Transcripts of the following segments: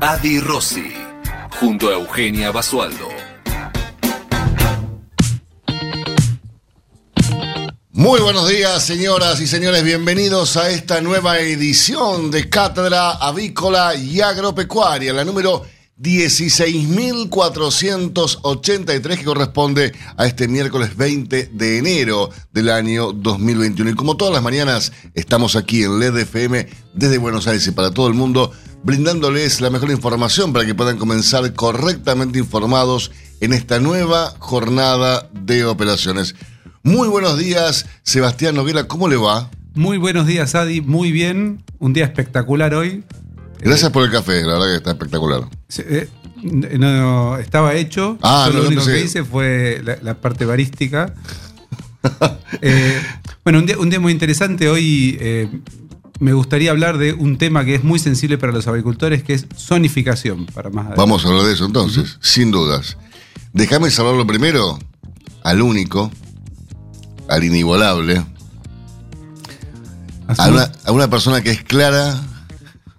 Adi Rossi, junto a Eugenia Basualdo. Muy buenos días, señoras y señores. Bienvenidos a esta nueva edición de Cátedra Avícola y Agropecuaria, la número 16.483 que corresponde a este miércoles 20 de enero del año 2021. Y como todas las mañanas, estamos aquí en LED FM desde Buenos Aires y para todo el mundo, brindándoles la mejor información para que puedan comenzar correctamente informados en esta nueva jornada de operaciones. Muy buenos días, Sebastián Noguera, ¿cómo le va? Muy buenos días, Adi, muy bien. Un día espectacular hoy. Gracias por el café, la verdad que está espectacular. Eh, no, estaba hecho. Ah, lo no, único que hice fue la, la parte barística. Eh, bueno, un día, un día muy interesante. Hoy eh, me gustaría hablar de un tema que es muy sensible para los agricultores, que es zonificación. Para más adelante. Vamos a hablar de eso entonces, sin dudas. Déjame saludarlo primero al único, al inigualable, a una, a una persona que es clara,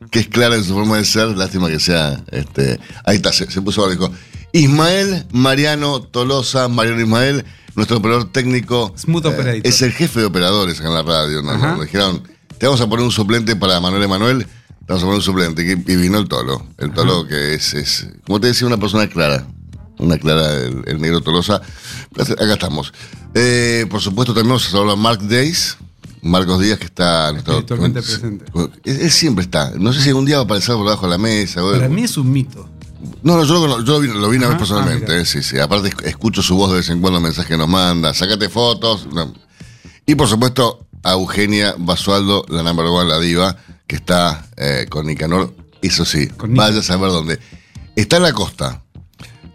que es clara en su forma de ser, lástima que sea, este, ahí está, se, se puso dijo Ismael Mariano Tolosa, Mariano Ismael, nuestro operador técnico, eh, Smooth operator. es el jefe de operadores en la radio. Nos dijeron, te vamos a poner un suplente para Manuel Emanuel, te vamos a poner un suplente, y vino el Tolo, el Tolo que es, es, como te decía, una persona clara, una clara, el, el negro Tolosa, acá estamos. Eh, por supuesto también vamos a saludar a Mark Days, Marcos Díaz, que está... Espiritualmente presente. Él, él siempre está. No sé si algún día va a aparecer por debajo de la mesa. o- Para mí es un mito. No, no, yo lo, yo lo vi, lo vi una vez personalmente. ah, eh, sí, sí. Aparte, esc- escucho su voz de vez en cuando, mensajes que nos manda. Sácate fotos. no. Y por supuesto, a Eugenia Basualdo, la number one, la diva, que está eh, con Nicanor. Eso sí, Con Nicanor. vaya a saber dónde. Está en la costa.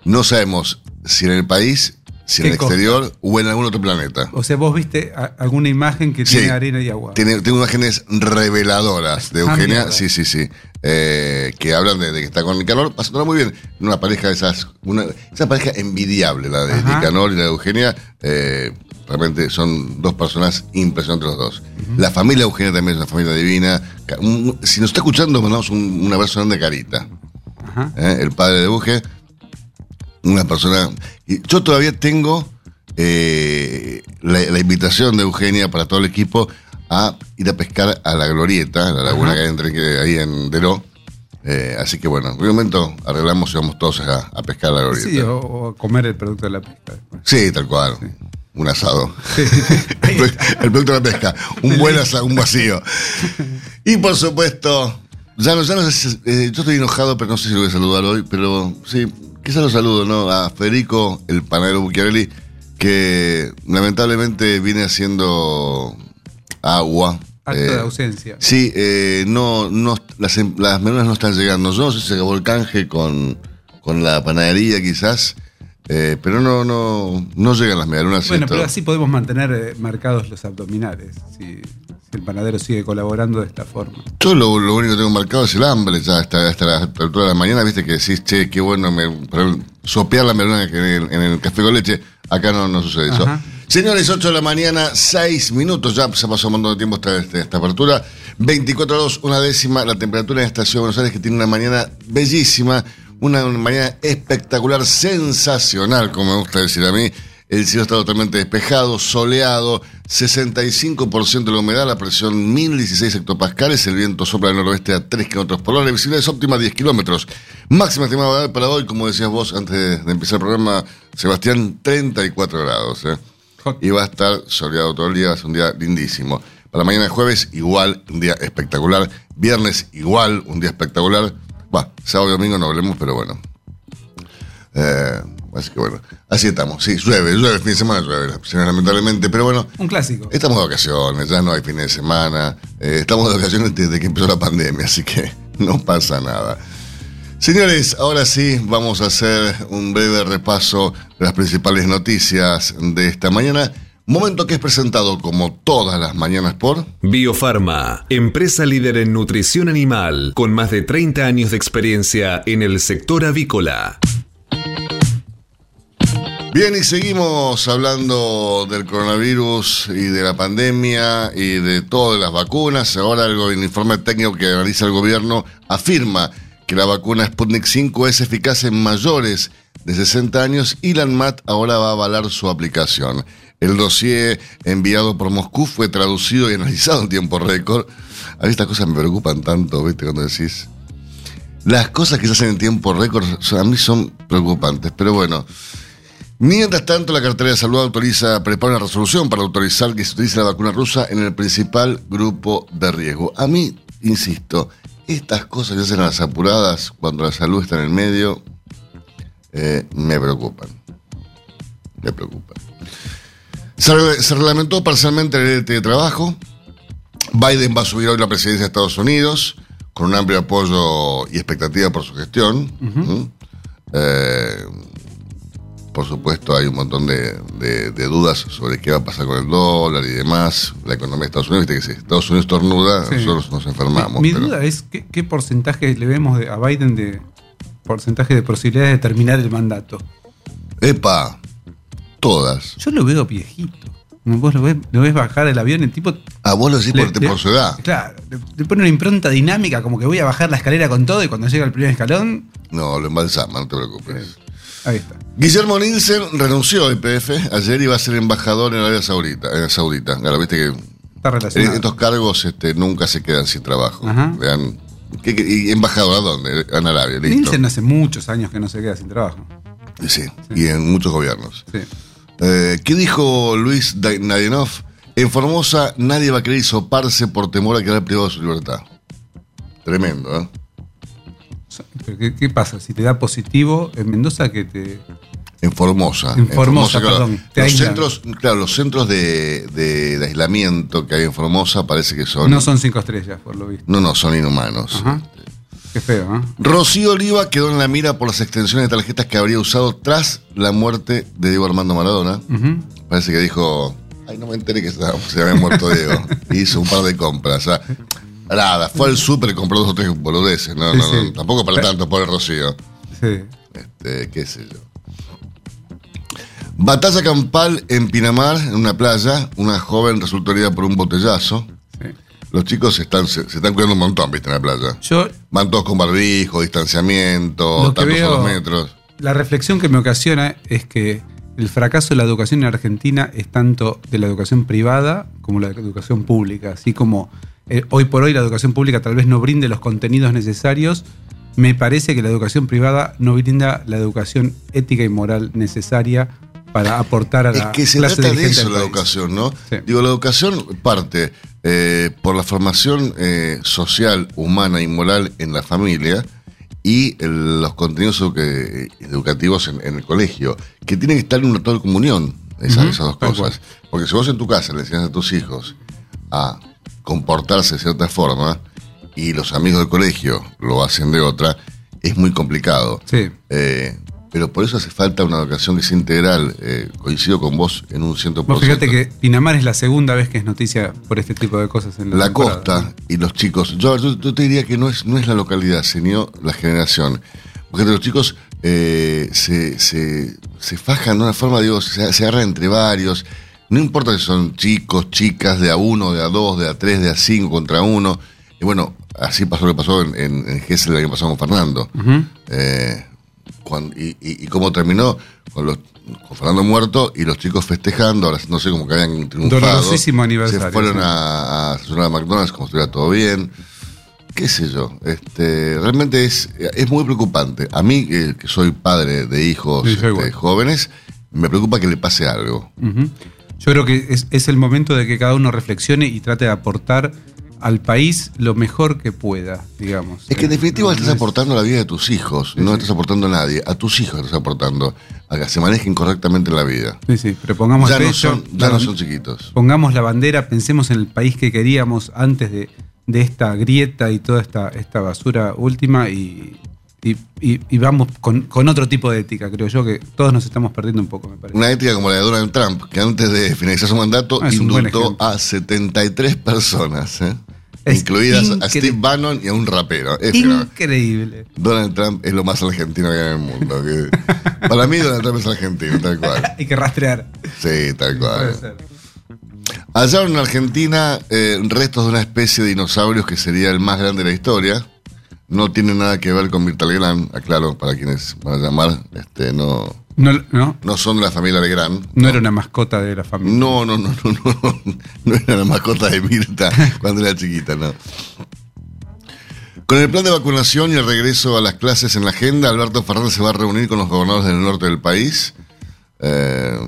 No sabemos si en el país, si en ¿Qué el costa? exterior o en algún otro planeta. O sea, vos viste alguna imagen que Sí. tiene arena y agua. Tiene, tengo imágenes reveladoras de Ah, Eugenia, sí, sí, sí, eh, que hablan de, de que está con Nicanor, pasándola muy bien. Una pareja de esas, una, esa pareja envidiable, la de Ajá. Nicanor y la de Eugenia. eh, realmente son dos personas impresionantes los dos. La familia Eugenia también es una familia divina. Si nos está escuchando, mandamos un, un abrazo grande a Carita, eh, el padre de Euge. Una persona. Yo todavía tengo eh, la, la invitación de Eugenia para todo el equipo a ir a pescar a la glorieta, a la laguna Ajá. que hay entre ahí en Deró. Eh, así que bueno, en un momento arreglamos y vamos todos a, a pescar a la glorieta. Sí, o, o a comer el producto de la pesca después. Sí, tal cual. Un asado. Sí. el, pro- el producto de la pesca. Un buen asado, un vacío. Y por supuesto, ya no, ya no sé si- eh, yo estoy enojado, pero no sé si lo voy a saludar hoy, pero sí, quizás lo saludo, ¿no? A Federico, el panadero Bucchiarelli, que lamentablemente viene haciendo agua. Acto eh, de ausencia. Sí, eh, no, no, las, las menudas no están llegando. Yo no sé si se acabó el canje con, con la panadería quizás, eh, pero no, no, no llegan las medialunas. Bueno, pero así podemos mantener eh, marcados los abdominales, si, si el panadero sigue colaborando de esta forma. Yo lo, lo único que tengo marcado es el hambre, ya hasta, hasta la altura de la mañana, viste que decís, che, qué bueno me, sopear la medialuna en el, en el café con leche, acá no, no sucede eso. Ajá. Señores, 8 de la mañana, 6 minutos, ya se pasó un montón de tiempo esta, esta, esta apertura. 24 grados, una décima, la temperatura en esta ciudad de Buenos Aires que tiene una mañana bellísima, una, mañana espectacular, sensacional, como me gusta decir a mí. El cielo está totalmente despejado, soleado, 65% de la humedad, la presión 1016 hectopascales, el viento sopla del noroeste a 3 kilómetros por hora, la visibilidad es óptima 10 kilómetros. Máxima estimada para hoy, como decías vos antes de, empezar el programa, Sebastián, 34 grados. ¿eh? Y va a estar soleado todo el día, ser un día lindísimo. Para mañana jueves, igual, un día espectacular. Viernes, igual, un día espectacular. Va, sábado y domingo no hablemos, pero bueno. Eh, así que bueno, así estamos. Sí, llueve, llueve, fin de semana llueve, lamentablemente, pero bueno, Un clásico. estamos de vacaciones, ya no hay fin de semana. eh, estamos de vacaciones desde que empezó la pandemia, así que no pasa nada. Señores, ahora sí vamos a hacer un breve repaso de las principales noticias de esta mañana. Momento que es presentado como todas las mañanas por Biofarma, empresa líder en nutrición animal, con más de 30 años de experiencia en el sector avícola. Bien, y seguimos hablando del coronavirus y de la pandemia y de todas las vacunas. Ahora en informe técnico que analiza el gobierno afirma que la vacuna Sputnik 5 es eficaz en mayores de 60 años y la ANMAT ahora va a avalar su aplicación. El dossier enviado por Moscú fue traducido y analizado en tiempo récord. A mí estas cosas me preocupan tanto, ¿viste? Cuando decís. Las cosas que se hacen en tiempo récord a mí son preocupantes, pero bueno. Mientras tanto, la cartera de salud autoriza, prepara una resolución para autorizar que se utilice la vacuna rusa en el principal grupo de riesgo. A mí, insisto, estas cosas que hacen las apuradas cuando la salud está en el medio, eh, me preocupan. Me preocupan. Se, se reglamentó parcialmente el trabajo. Biden va a subir hoy la presidencia de Estados Unidos con un amplio apoyo y expectativa por su gestión. ¿Mm? Eh, por supuesto, hay un montón de, de- de dudas sobre qué va a pasar con el dólar y demás. La economía de Estados Unidos, viste que si Estados Unidos tornuda, Sí. nosotros nos enfermamos. Mi, mi pero- duda es ¿qué, qué porcentaje le vemos de- a Biden de porcentaje de posibilidades de terminar el mandato. Epa, todas. Yo lo veo viejito. Vos lo ves, lo ves bajar el avión, el tipo. A vos lo decís le- por, le- por su edad. Claro, le, le pone una impronta dinámica, como que voy a bajar la escalera con todo y cuando llega al primer escalón, No, lo embalsama, no te preocupes. Ahí está. Guillermo Nielsen renunció a IPF. Ayer iba a ser embajador en Arabia Saudita. En Saudita. Claro, viste que Está relacionado. estos cargos este, nunca se quedan sin trabajo. Ajá. Le dan- ¿qué- qué- ¿Y embajador a dónde? En Arabia, listo. Nielsen hace muchos años que no se queda sin trabajo. Sí, y en muchos gobiernos. Sí. Eh, ¿Qué dijo Luis Nadianov? En Formosa nadie va a querer hisoparse por temor a quedar privado de su libertad. Tremendo, ¿eh? Pero ¿qué, qué pasa? Si te da positivo en Mendoza, que te. En Formosa. En Formosa, perdón, te Los centros, claro, los centros de, de- de aislamiento que hay en Formosa parece que son. No son cinco estrellas, por lo visto. No, no, son inhumanos. Ajá. Qué feo, ¿eh? Rocío Oliva quedó en la mira por las extensiones de tarjetas que habría usado tras la muerte de Diego Armando Maradona. Parece que dijo, ay, no me enteré que se se había muerto Diego. Hizo un par de compras. O sea, nada, fue al súper y compró dos o tres boludeces. No, Sí, no, no, sí. tampoco para tanto, pobre Rocío. Sí. Este, qué sé yo. Batalla campal en Pinamar, en una playa. Una joven resultó herida por un botellazo. sí. Los chicos se están, se, se están cuidando un montón, viste, en la playa. Yo, Van todos con barbijo, distanciamiento, tantos a veo- dos metros. la reflexión que me ocasiona es que el fracaso de la educación en Argentina es tanto de la educación privada como la educación pública. Así como eh, hoy por hoy la educación pública tal vez no brinde los contenidos necesarios, me parece que la educación privada no brinda la educación ética y moral necesaria para aportar a Es la que se clase trata de eso la país. educación, ¿no? Sí. Digo, la educación parte eh, por la formación eh, social, humana y moral en la familia y el- los contenidos edu- educativos en, en el colegio, que tienen que estar en una total comunión, esas, esas dos cosas. Porque si vos en tu casa le enseñas a tus hijos a comportarse de cierta forma y los amigos del colegio lo hacen de otra, es muy complicado. Sí. Eh, pero por eso hace falta una educación que sea integral. Eh, coincido con vos en un 100%. Vos fíjate que Pinamar es la segunda vez que es noticia por este tipo de cosas en la, la costa y los chicos. Yo, yo- yo te diría que no es, no es la localidad, sino la generación. Porque los chicos eh, se, se, se fajan de una forma, digo, se, se agarran entre varios. No importa si son chicos, chicas, de a uno, de a dos, de a tres, de a cinco contra uno. Y bueno, así pasó lo que pasó en, en, el año pasado con Fernando. Eh, y, y- y cómo terminó con, los, con Fernando muerto y los chicos festejando, ahora no sé, como que habían triunfado. Dolorosísimo aniversario, Se fueron sí. a, a a McDonald's como si estuviera todo bien. Qué sé yo, este, realmente es, es muy preocupante. A mí, eh, que soy padre de hijos Sí, este, jóvenes, me preocupa que le pase algo. Yo creo que es, es el momento de que cada uno reflexione y trate de aportar al país lo mejor que pueda, digamos. Es que en definitiva No, estás es- aportando a la vida de tus hijos, no sí. estás aportando a nadie, a tus hijos estás aportando a que se manejen correctamente en la vida. Sí, sí, pero pongamos Ya el no pecho, son, ya no son chiquitos. Pongamos la bandera, pensemos en el país que queríamos antes de, de esta grieta y toda esta, esta basura última y, y, y- y vamos con, con otro tipo de ética, creo yo, que todos nos estamos perdiendo un poco, me parece. Una ética como la de Donald Trump, que antes de finalizar su mandato Ah, indultó a 73 personas, ¿eh? Incluidas a Steve Bannon y a un rapero. Es. Increíble. Donald Trump es lo más argentino que hay en el mundo. que- para mí Donald Trump es argentino, tal cual. Hay que rastrear. Sí, tal Puede cual. ser. Hallaron en Argentina eh, restos de una especie de dinosaurios que sería el más grande de la historia. No tiene nada que ver con Mirta Legrand, aclaro, para quienes van a llamar, este, no, No, no, no son de la familia Legrand. no era una mascota de la familia. No, no, no, no, no, no era la mascota de Mirta cuando era chiquita, no. Con el plan de vacunación y el regreso a las clases en la agenda, Alberto Fernández se va a reunir con los gobernadores del norte del país. Eh,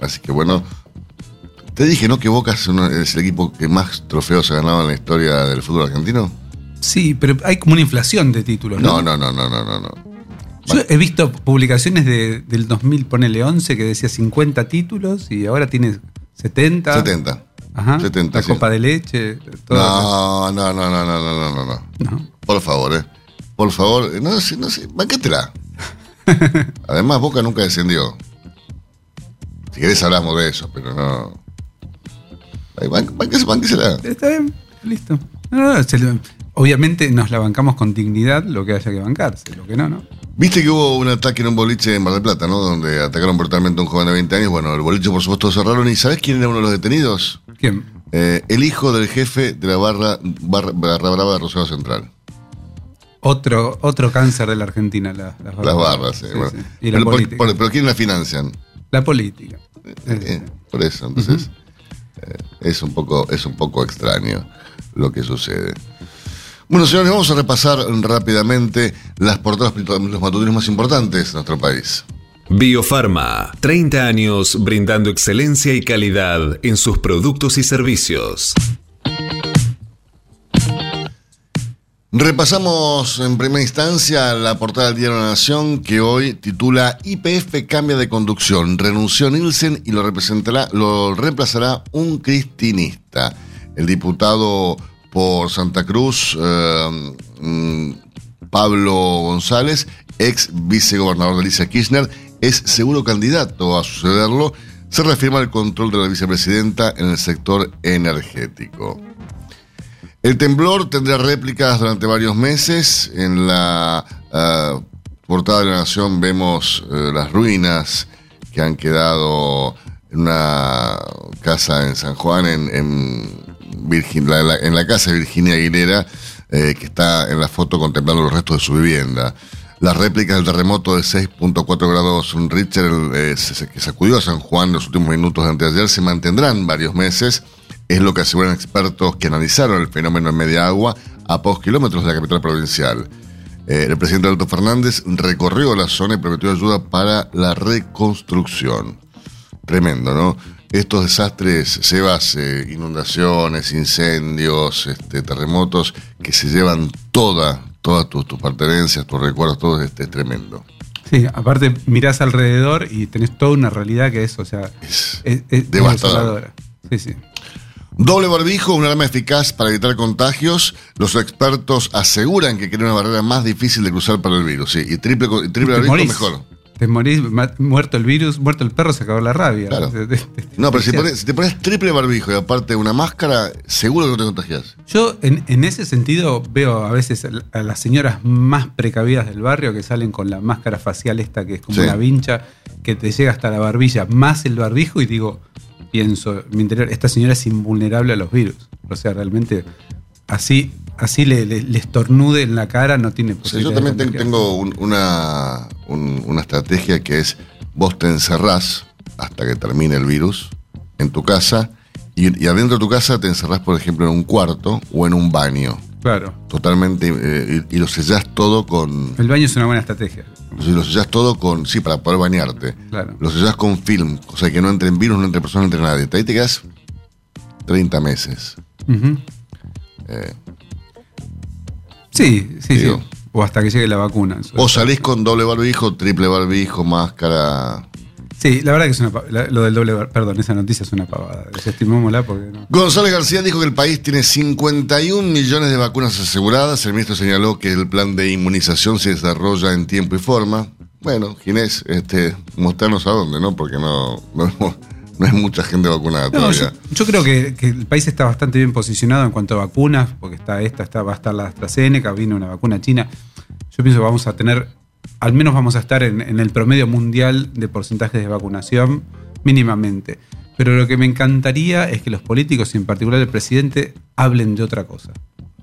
así que bueno, te dije, ¿no? Que Boca es, es el equipo que más trofeos ha ganado en la historia del fútbol argentino. Sí, pero hay como una inflación de títulos, ¿no? No, no, no, no, no, no. no. Yo he visto publicaciones de- del 2000, ponele 11, que decía 50 títulos y ahora tiene 70. 70. Ajá. 70, la sí. copa de leche. todo. No, no, no, no, no, no, no, no, no. No. Por favor, eh. Por favor, eh, no sé, no sé, banquétela. Además, Boca nunca descendió. Si querés hablamos de eso, pero no. Ay, ban- banquese- banquésela. Está bien, listo. No, no, se lo- obviamente nos la bancamos con dignidad lo que haya que bancarse, lo que no, ¿no? Viste que hubo un ataque en un boliche en Mar del Plata, ¿no? Donde atacaron brutalmente a un joven de 20 años. Bueno, el boliche, por supuesto, cerraron. ¿Y sabés quién era uno de los detenidos? ¿Quién? Eh, el hijo del jefe de la barra, barra, barra brava de Rosario Central. Otro, otro cáncer de la Argentina, la- las barras. Las barras, sí, Sí, bueno. sí. Y la pero, política. por- pero ¿quién la financian? La política. Eh, por eso, entonces eh, es un poco es un poco extraño lo que sucede. Bueno, señores, vamos a repasar rápidamente las portadas, los matutinos más importantes de nuestro país. Biofarma, 30 años brindando excelencia y calidad en sus productos y servicios. Repasamos en primera instancia la portada del Diario de la Nación que hoy titula IPF cambia de conducción, renunció Nielsen y lo, representará, lo reemplazará un cristinista. El diputado por Santa Cruz, eh, mm, Pablo González, ex vicegobernador de Alicia Kirchner, es seguro candidato a sucederlo. Se reafirma el control de la vicepresidenta en el sector energético. El temblor tendrá réplicas durante varios meses. En la ah, portada de la Nación vemos eh, las ruinas que han quedado en una casa en San Juan, en, Virgin- la- en la casa de Virginia Aguilera, eh, que está en la foto contemplando los restos de su vivienda. Las réplicas del terremoto de 6.4 grados Richter eh, que sacudió a San Juan en los últimos minutos de anteayer se mantendrán varios meses. Es lo que aseguran expertos que analizaron el fenómeno en media agua a pocos kilómetros de la capital provincial. Eh, el presidente Alberto Fernández recorrió la zona y prometió ayuda para la reconstrucción. Tremendo, ¿no? Estos desastres, Sebas, eh, inundaciones, incendios, este, terremotos, que se llevan toda, todas tus, tus pertenencias, tus recuerdos, todo este, es tremendo. Sí, aparte mirás alrededor y tenés toda una realidad que es, o sea, Es es, es devastador. desoladora. Sí, sí. Doble barbijo, un arma eficaz para evitar contagios. Los expertos aseguran que crea una barrera más difícil de cruzar para el virus. Sí, y triple, triple barbijo morís. mejor. Te morís, muerto el virus, muerto el perro, se acabó la rabia. Claro. No, pero si, te- pones- si te pones triple barbijo y aparte una máscara, seguro que no te contagias. Yo en, en ese sentido veo a veces a las señoras más precavidas del barrio que salen con la máscara facial esta que es como Sí. una vincha que te llega hasta la barbilla, más el barbijo y digo, pienso, en mi interior, esta señora es invulnerable a los virus. O sea, realmente así, así le, le- le estornude en la cara, no tiene O sea, yo posibilidad también de tengo un- una, un- una estrategia que es vos te encerrás hasta que termine el virus en tu casa y, y adentro de tu casa te encerrás, por ejemplo, en un cuarto o en un baño. Claro. Totalmente, eh, y, y lo sellás todo con. El baño es una buena estrategia. Lo sellás todo con. Sí, para poder bañarte. Claro. Lo sellás con film, o sea que no entren virus, no entre personas, no entre nadie. Ahí te quedas 30 meses. Ujú. Eh, Sí, sí, Digo. sí. O hasta que llegue la vacuna. o salís con doble barbijo, triple barbijo, máscara. Sí, la verdad que es una la- lo del doble, perdón, esa noticia es una pavada. Desestimémosla porque no. González García dijo que el país tiene 51 millones de vacunas aseguradas. El ministro señaló que el plan de inmunización se desarrolla en tiempo y forma. Bueno, Ginés, este, mostrarnos a dónde, ¿no? Porque no, no, no hay mucha gente vacunada No, todavía. yo, yo creo que, que el país está bastante bien posicionado en cuanto a vacunas, porque está esta, está, va a estar la AstraZeneca, vino una vacuna china. Yo pienso que vamos a tener, al menos vamos a estar en, en el promedio mundial de porcentajes de vacunación, mínimamente. Pero lo que me encantaría es que los políticos, y en particular el presidente, hablen de otra cosa.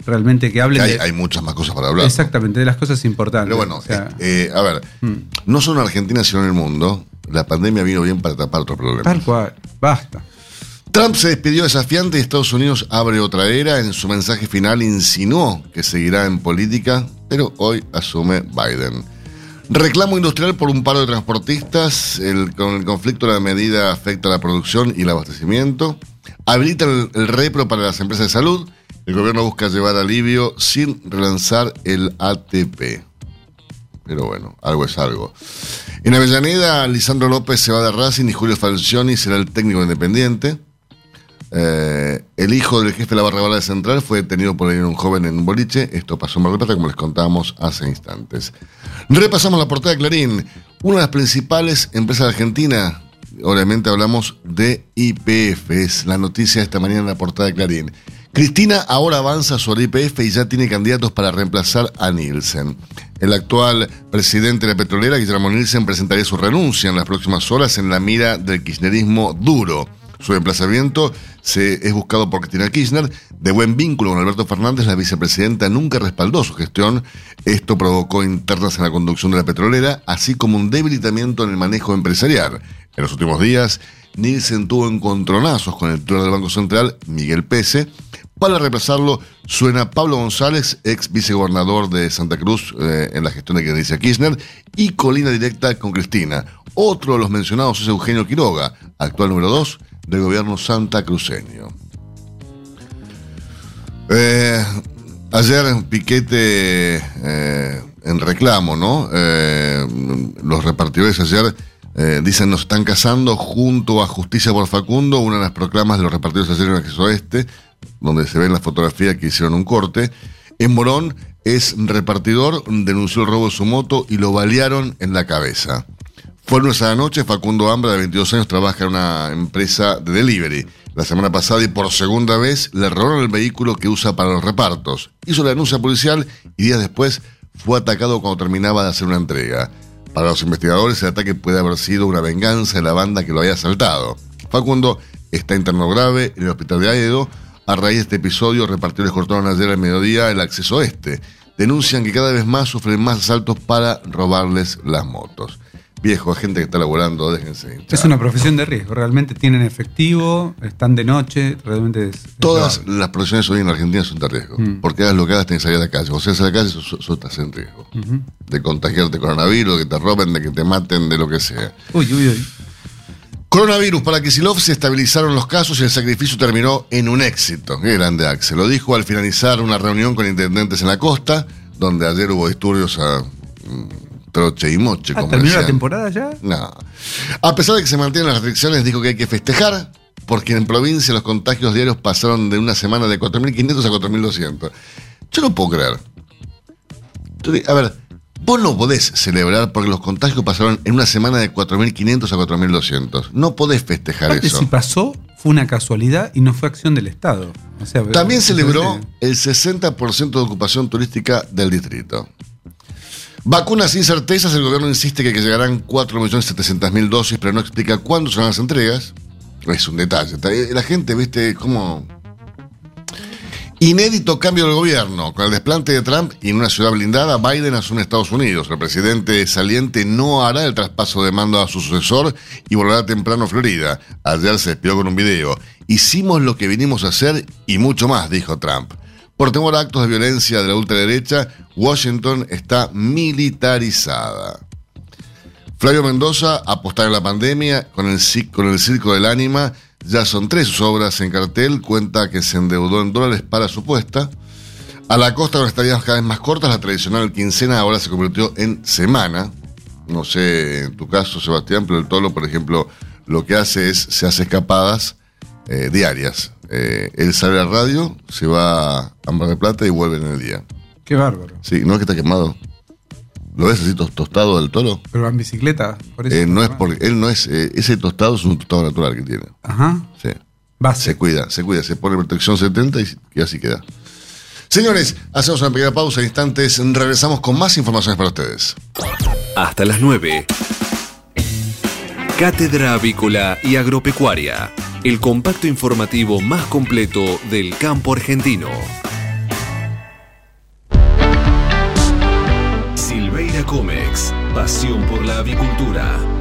Realmente que hablen hay, de, hay muchas más cosas para hablar. exactamente de las cosas importantes. Pero bueno, O sea, eh, eh, a ver, mm. no solo en Argentina, sino en el mundo, la pandemia vino bien para tapar otros problemas. tal cual, basta. Trump se despidió desafiante y Estados Unidos abre otra era. En su mensaje final insinuó que seguirá en política, pero hoy asume Biden. Reclamo industrial por un paro de transportistas. El, con el conflicto la medida afecta la producción y el abastecimiento. Habilita el, el repro para las empresas de salud. El gobierno busca llevar alivio sin relanzar el ATP. Pero bueno, algo es algo. En Avellaneda, Lisandro López se va de Racing y Julio Falcioni será el técnico independiente. Eh, el hijo del jefe de la barra Central fue detenido por un joven en un boliche. Esto pasó en Mar del Plata, como les contábamos hace instantes. Repasamos la portada de Clarín. Una de las principales empresas de Argentina. Obviamente hablamos de IPF. Es la noticia de esta mañana en la portada de Clarín. Cristina ahora avanza sobre IPF y ya tiene candidatos para reemplazar a Nielsen. El actual presidente de la petrolera, Guillermo Nielsen, presentaría su renuncia en las próximas horas en la mira del kirchnerismo duro. Su emplazamiento se, es buscado por Cristina Kirchner. De buen vínculo con Alberto Fernández, la vicepresidenta nunca respaldó su gestión. Esto provocó internas en la conducción de la petrolera, así como un debilitamiento en el manejo empresarial. En los últimos días, Nielsen tuvo encontronazos con el titular del Banco Central, Miguel Pese. Para reemplazarlo, suena Pablo González, ex vicegobernador de Santa Cruz eh, en la gestión de Cristina Kirchner, y colina directa con Cristina. Otro de los mencionados es Eugenio Quiroga, actual número 2 del gobierno santacruceño. Eh, ayer Piquete eh, en reclamo, ¿no? Eh, los repartidores ayer dicen nos están casando junto a Justicia por Facundo, una de las proclamas de los repartidores ayer en el oeste, donde se ve en la fotografía que hicieron un corte. En Morón es repartidor, denunció el robo de su moto y lo balearon en la cabeza. Fue el lunes a la noche, Facundo Ambra, de 22 años, trabaja en una empresa de delivery. La semana pasada y por segunda vez le robaron el vehículo que usa para los repartos. Hizo la denuncia policial y días después fue atacado cuando terminaba de hacer una entrega. Para los investigadores, el ataque puede haber sido una venganza de la banda que lo había asaltado. Facundo está interno grave en el hospital de Aedo. A raíz de este episodio, repartidores cortaron ayer al mediodía el acceso este. Denuncian que cada vez más sufren más asaltos para robarles las motos. Viejo, gente que está laborando, déjense hinchar. Es una profesión de riesgo, realmente tienen efectivo, están de noche, realmente es... es Todas las profesiones hoy en Argentina son de riesgo. Mm. Porque hagas lo que hagas, tenés que salir a la calle. O sea, a la calle, sos, sos- estás en riesgo. Ujú. De contagiarte coronavirus, de que te roben, de que te maten, de lo que sea. Uy, uy, uy. Coronavirus, para Kisilov se estabilizaron los casos y el sacrificio terminó en un éxito. Qué grande Axel. Lo dijo al finalizar una reunión con intendentes en la costa, donde ayer hubo disturbios a mm, troche y moche. Ah, ¿Terminó la temporada ya? No. A pesar de que se mantienen las restricciones, dijo que hay que festejar, porque en provincia los contagios diarios pasaron de una semana de 4.500 a 4.200. Yo no puedo creer. Yo A ver, vos no podés celebrar porque los contagios pasaron en una semana de 4.500 a 4.200. No podés festejar Aparte, eso. si pasó, fue una casualidad y no fue acción del Estado. O sea, También celebró el 60% de ocupación turística del distrito. Vacunas sin certezas, el gobierno insiste que, que llegarán 4.700.000 dosis, pero no explica cuándo serán las entregas. Es un detalle. La gente, viste, como... Inédito cambio del gobierno. Con el desplante de Trump y en una ciudad blindada, Biden asume Estados Unidos. El presidente saliente no hará el traspaso de mando a su sucesor y volverá temprano a Florida. Ayer se despidió con un video. Hicimos lo que vinimos a hacer y mucho más, dijo Trump. Por temor a actos de violencia de la ultraderecha, Washington está militarizada. Flavio Mendoza, apostar en la pandemia con el, ci- con el Circo del Ánima. Ya son tres sus obras en cartel. Cuenta que se endeudó en dólares para su puesta. A la costa con estadías cada vez más cortas, la tradicional quincena ahora se convirtió en semana. no sé, en tu caso, Sebastián, pero el tolo, por ejemplo, lo que hace es, se hace escapadas eh, diarias. Eh, él sale a la radio, se va a Mar de Plata y vuelve en el día. Qué bárbaro. Sí, no es que está quemado. ¿Lo ves así tos- tostado del toro? Pero va en bicicleta, por eso. Eh, no es porque él no es, eh, ese tostado es un tostado natural que tiene. Ajá. Sí. Base. Se cuida, se cuida, se pone protección 70 y, y así queda. Señores, hacemos una pequeña pausa, en instantes regresamos con más informaciones para ustedes. Hasta las 9. Cátedra Avícola y Agropecuaria. El compacto informativo más completo del campo argentino. Comex. Pasión por la avicultura.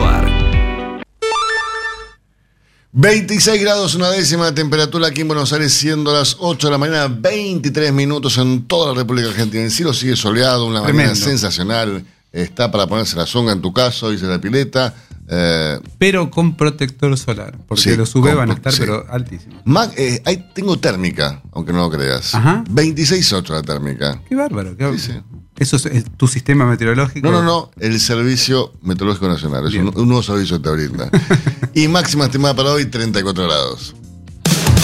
26 grados una décima de temperatura aquí en Buenos Aires, siendo las 8 de la mañana, 23 minutos en toda la República Argentina. El cielo sigue soleado, una mañana Tremendo. sensacional. Está para ponerse la zonga en tu caso, dice la pileta. Eh, Pero con protector solar. Porque Sí, los UV van a estar, sí. pero altísimos. Mac, eh, ahí tengo térmica, aunque no lo creas. Ajá. 26.8 la térmica. Qué bárbaro. qué bárbaro. Sí. ¿Eso es, es tu sistema meteorológico? No, no, no, el Servicio Meteorológico Nacional. Es un, un nuevo servicio que te brinda. y máxima estimada para hoy, 34 grados.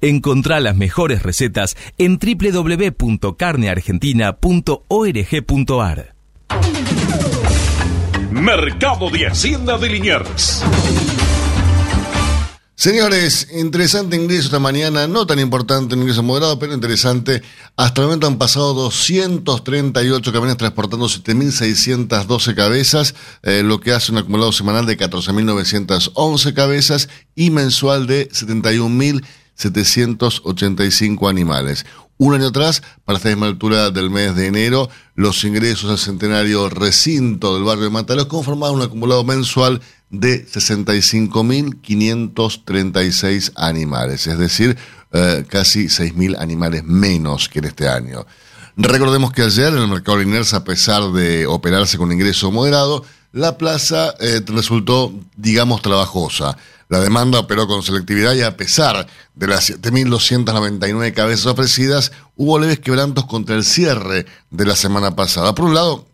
Encontrá las mejores recetas en www.carneargentina.org.ar. Mercado de Hacienda de Liniers. Señores, interesante ingreso esta mañana, no tan importante, un ingreso moderado, pero interesante. Hasta el momento han pasado 238 camiones transportando 7.612 cabezas, eh, lo que hace un acumulado semanal de 14.911 cabezas y mensual de 71.785 animales. Un año atrás, para esta misma altura del mes de enero, los ingresos al centenario recinto del barrio de Matalos conformaban un acumulado mensual de 65.536 animales, es decir, eh, casi 6.000 animales menos que en este año. Recordemos que ayer en el mercado de Liniers, a pesar de operarse con ingreso moderado, la plaza eh, resultó, digamos, trabajosa. La demanda operó con selectividad y a pesar de las 7.299 cabezas ofrecidas, hubo leves quebrantos contra el cierre de la semana pasada. Por un lado,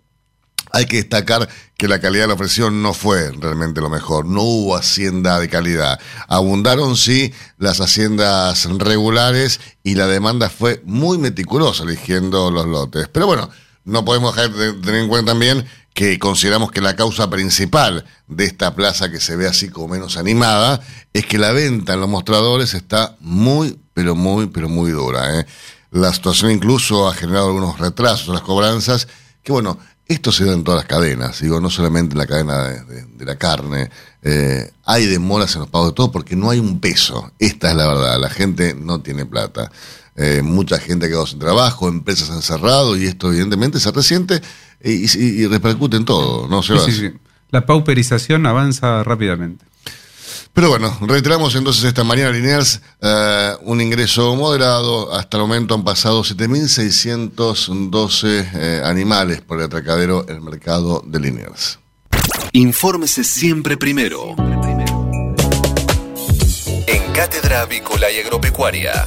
hay que destacar que la calidad de la ofrección no fue realmente lo mejor, no hubo hacienda de calidad. Abundaron sí las haciendas regulares y la demanda fue muy meticulosa eligiendo los lotes. Pero bueno, no podemos dejar de tener en cuenta también que consideramos que la causa principal de esta plaza que se ve así como menos animada es que la venta en los mostradores está muy, pero muy, pero muy dura. ¿eh? La situación incluso ha generado algunos retrasos en las cobranzas, que bueno, esto se da en todas las cadenas, digo, no solamente en la cadena de, la carne. Eh, hay demoras en los pagos de todo porque no hay un peso. Esta es la verdad, la gente no tiene plata. Eh, mucha gente ha quedado sin trabajo, empresas han cerrado y esto evidentemente se resiente y, y- y repercute en todo, ¿no, Sí, Sebas? sí, sí. La pauperización avanza rápidamente. Pero bueno, reiteramos entonces esta mañana Liniers eh, un ingreso moderado. Hasta el momento han pasado 7.612 eh, animales por el atracadero en el mercado de Liniers. Infórmese siempre primero. En Cátedra Avícola y Agropecuaria.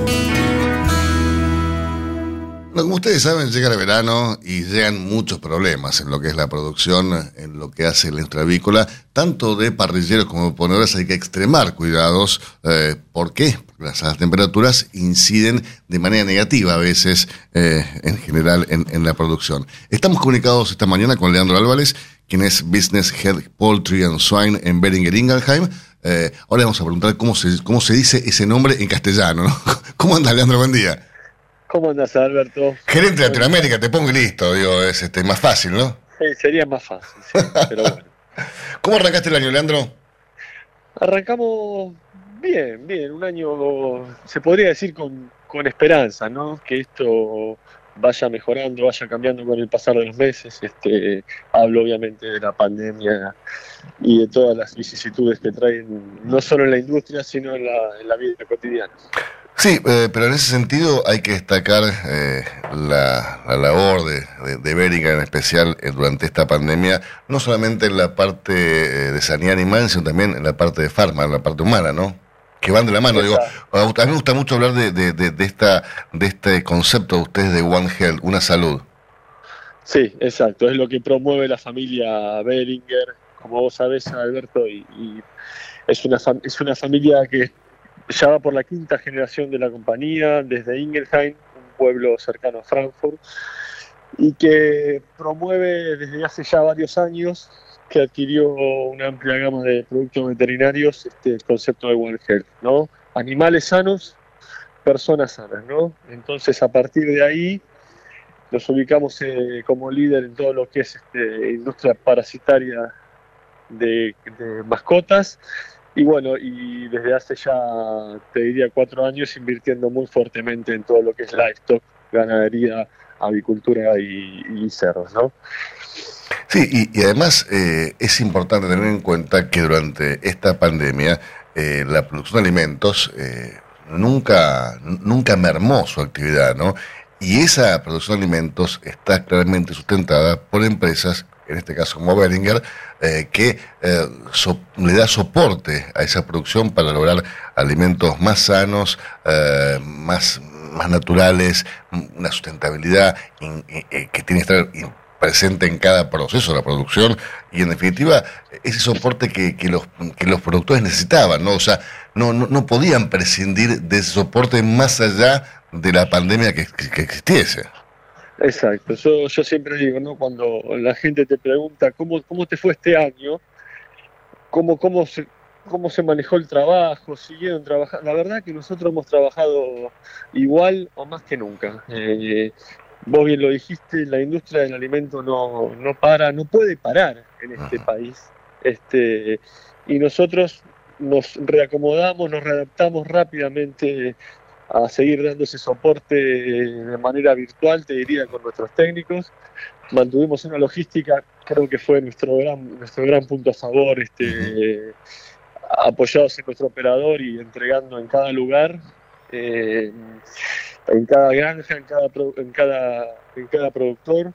Como ustedes saben, llega el verano y llegan muchos problemas en lo que es la producción, en lo que hace la industria avícola, tanto de parrilleros como de ponedores hay que extremar cuidados. Eh, ¿Por qué? Porque las temperaturas inciden de manera negativa a veces, eh, en general, en, la producción. Estamos comunicados esta mañana con Leandro Álvarez, quien es Business Head Poultry and Swine en Beringer Ingelheim. Eh, ahora vamos a preguntar cómo se, cómo se dice ese nombre en castellano. ¿no? ¿Cómo anda, Leandro? Buen día. ¿Cómo andas, Alberto? Gerente de Latinoamérica, te pongo y listo, digo, es este, más fácil, ¿no? Sí, sería más fácil, sí, pero bueno. ¿Cómo arrancaste el año, Leandro? Arrancamos bien, bien, un año, se podría decir con, con esperanza, ¿no? Que esto vaya mejorando, vaya cambiando con el pasar de los meses. Este, hablo obviamente de la pandemia y de todas las vicisitudes que traen, no solo en la industria, sino en la, en la vida cotidiana. Sí, eh, pero en ese sentido hay que destacar eh, la, la labor de, de, en especial eh, durante esta pandemia, no solamente en la parte eh, de sanidad animal, sino también en la parte de farma, en la parte humana, ¿no? Que van de la mano. Digo, a mí me gusta mucho hablar de, esta, de este concepto de ustedes de One Health, una salud. Sí, exacto, es lo que promueve la familia Beringer, como vos sabés, Alberto, y, y es, una es una familia que ya va por la quinta generación de la compañía, desde Ingelheim, un pueblo cercano a Frankfurt, y que promueve desde hace ya varios años, que adquirió una amplia gama de productos veterinarios, este concepto de One Health, ¿no? Animales sanos, personas sanas, ¿no? Entonces, a partir de ahí, nos ubicamos eh, como líder en todo lo que es este, industria parasitaria de, de mascotas y bueno, y desde hace ya, te diría, cuatro años invirtiendo muy fuertemente en todo lo que es livestock, ganadería, avicultura y, cerros, ¿no? Sí, y, y además eh, es importante tener en cuenta que durante esta pandemia eh, la producción de alimentos eh, nunca, nunca mermó su actividad, ¿no? Y esa producción de alimentos está claramente sustentada por empresas, en este caso como Beringer, eh, que eh, so- le da soporte a esa producción para lograr alimentos más sanos, eh, más, más naturales, una sustentabilidad que tiene que estar presente en cada proceso de la producción y en definitiva ese soporte que, que los, que los productores necesitaban, ¿no? O sea, no, no, no podían prescindir de ese soporte más allá de la pandemia que existiese. Exacto, yo, yo siempre digo, ¿no? Cuando la gente te pregunta cómo, cómo te fue este año, cómo, cómo, se, cómo se manejó el trabajo, siguieron trabajando. La verdad que nosotros hemos trabajado igual o más que nunca. Eh, vos bien lo dijiste, la industria del alimento no, no para, no puede parar en este país. Este, y nosotros nos reacomodamos, nos readaptamos rápidamente a seguir dando ese soporte de manera virtual, te diría, con nuestros técnicos. Mantuvimos una logística, creo que fue nuestro gran, nuestro gran punto a favor, este, apoyados en nuestro operador y entregando en cada lugar, eh, en cada granja, en cada, en cada, en cada productor.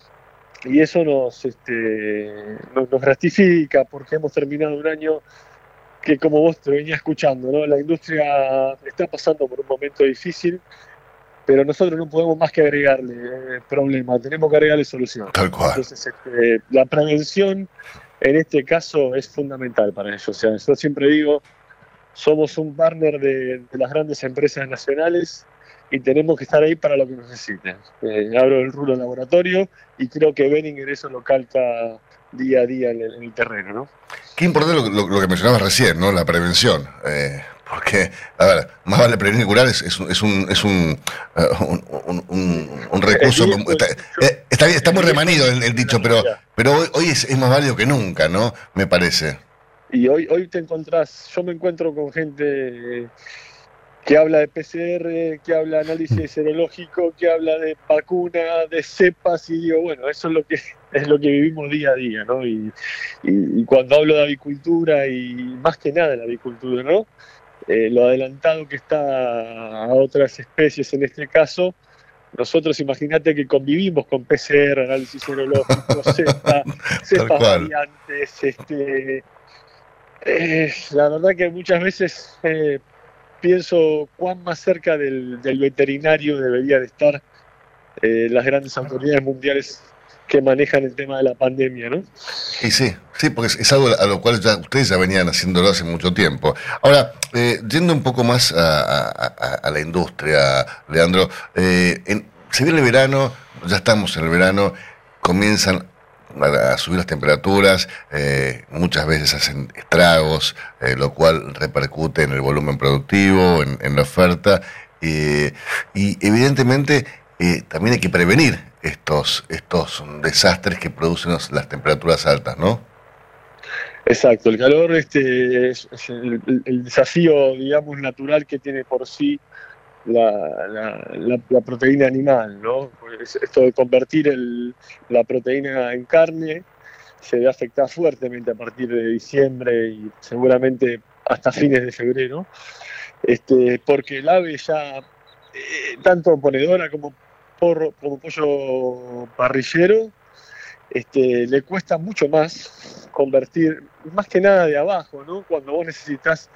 Y eso nos, este, nos, nos gratifica porque hemos terminado un año que como vos te venía escuchando, ¿no? La industria está pasando por un momento difícil, pero nosotros no podemos más que agregarle eh, problema, tenemos que agregarle solución. Tal cual. Entonces, este, la prevención en este caso es fundamental para ellos. O sea, yo siempre digo, somos un partner de, de las grandes empresas nacionales y tenemos que estar ahí para lo que necesiten. Eh, abro el rubro laboratorio y creo que Benninger eso lo calca día a día en el, en el terreno, ¿no? Qué importante lo, lo- lo que mencionabas recién, ¿no? La prevención. Eh, porque, a ver, más vale prevenir que curar es, es un, es un, es un, eh, un, un- un- un recurso. Como- está, eh, está muy remanido el, el dicho, pero, pero hoy, hoy es, es más válido que nunca, ¿no? Me parece. Y hoy, hoy te encontrás, yo me encuentro con gente que habla de PCR, que habla de análisis serológico, que habla de vacuna, de cepas, y digo, bueno, eso es lo que es lo que vivimos día a día, ¿no? Y, y, cuando hablo de avicultura y más que nada de la avicultura, ¿no? Eh, lo adelantado que está a otras especies en este caso, nosotros imagínate que convivimos con PCR, análisis serológico, cepa, cepas variantes, este, eh, la verdad que muchas veces eh, pienso cuán más cerca del, veterinario deberían estar eh, las grandes autoridades mundiales que manejan el tema de la pandemia, ¿no? Y sí, sí, porque es, algo a lo cual ya ustedes ya venían haciéndolo hace mucho tiempo. Ahora, eh, yendo un poco más a, la industria, Leandro, eh, se viene el verano, ya estamos en el verano, comienzan a subir las temperaturas, eh, muchas veces hacen estragos, eh, lo cual repercute en el volumen productivo, en, la oferta, y evidentemente eh, también hay que prevenir estos, estos desastres que producen las temperaturas altas, ¿no? Exacto, el calor este, es, el, desafío, digamos, natural que tiene por sí la, proteína animal, ¿no? Esto de convertir la proteína en carne se ve afectar fuertemente a partir de diciembre y seguramente hasta fines de febrero, este, porque el ave ya, eh, tanto ponedora como, por, como pollo parrillero, este, le cuesta mucho más convertir, más que nada de abajo, ¿no? Cuando vos necesitas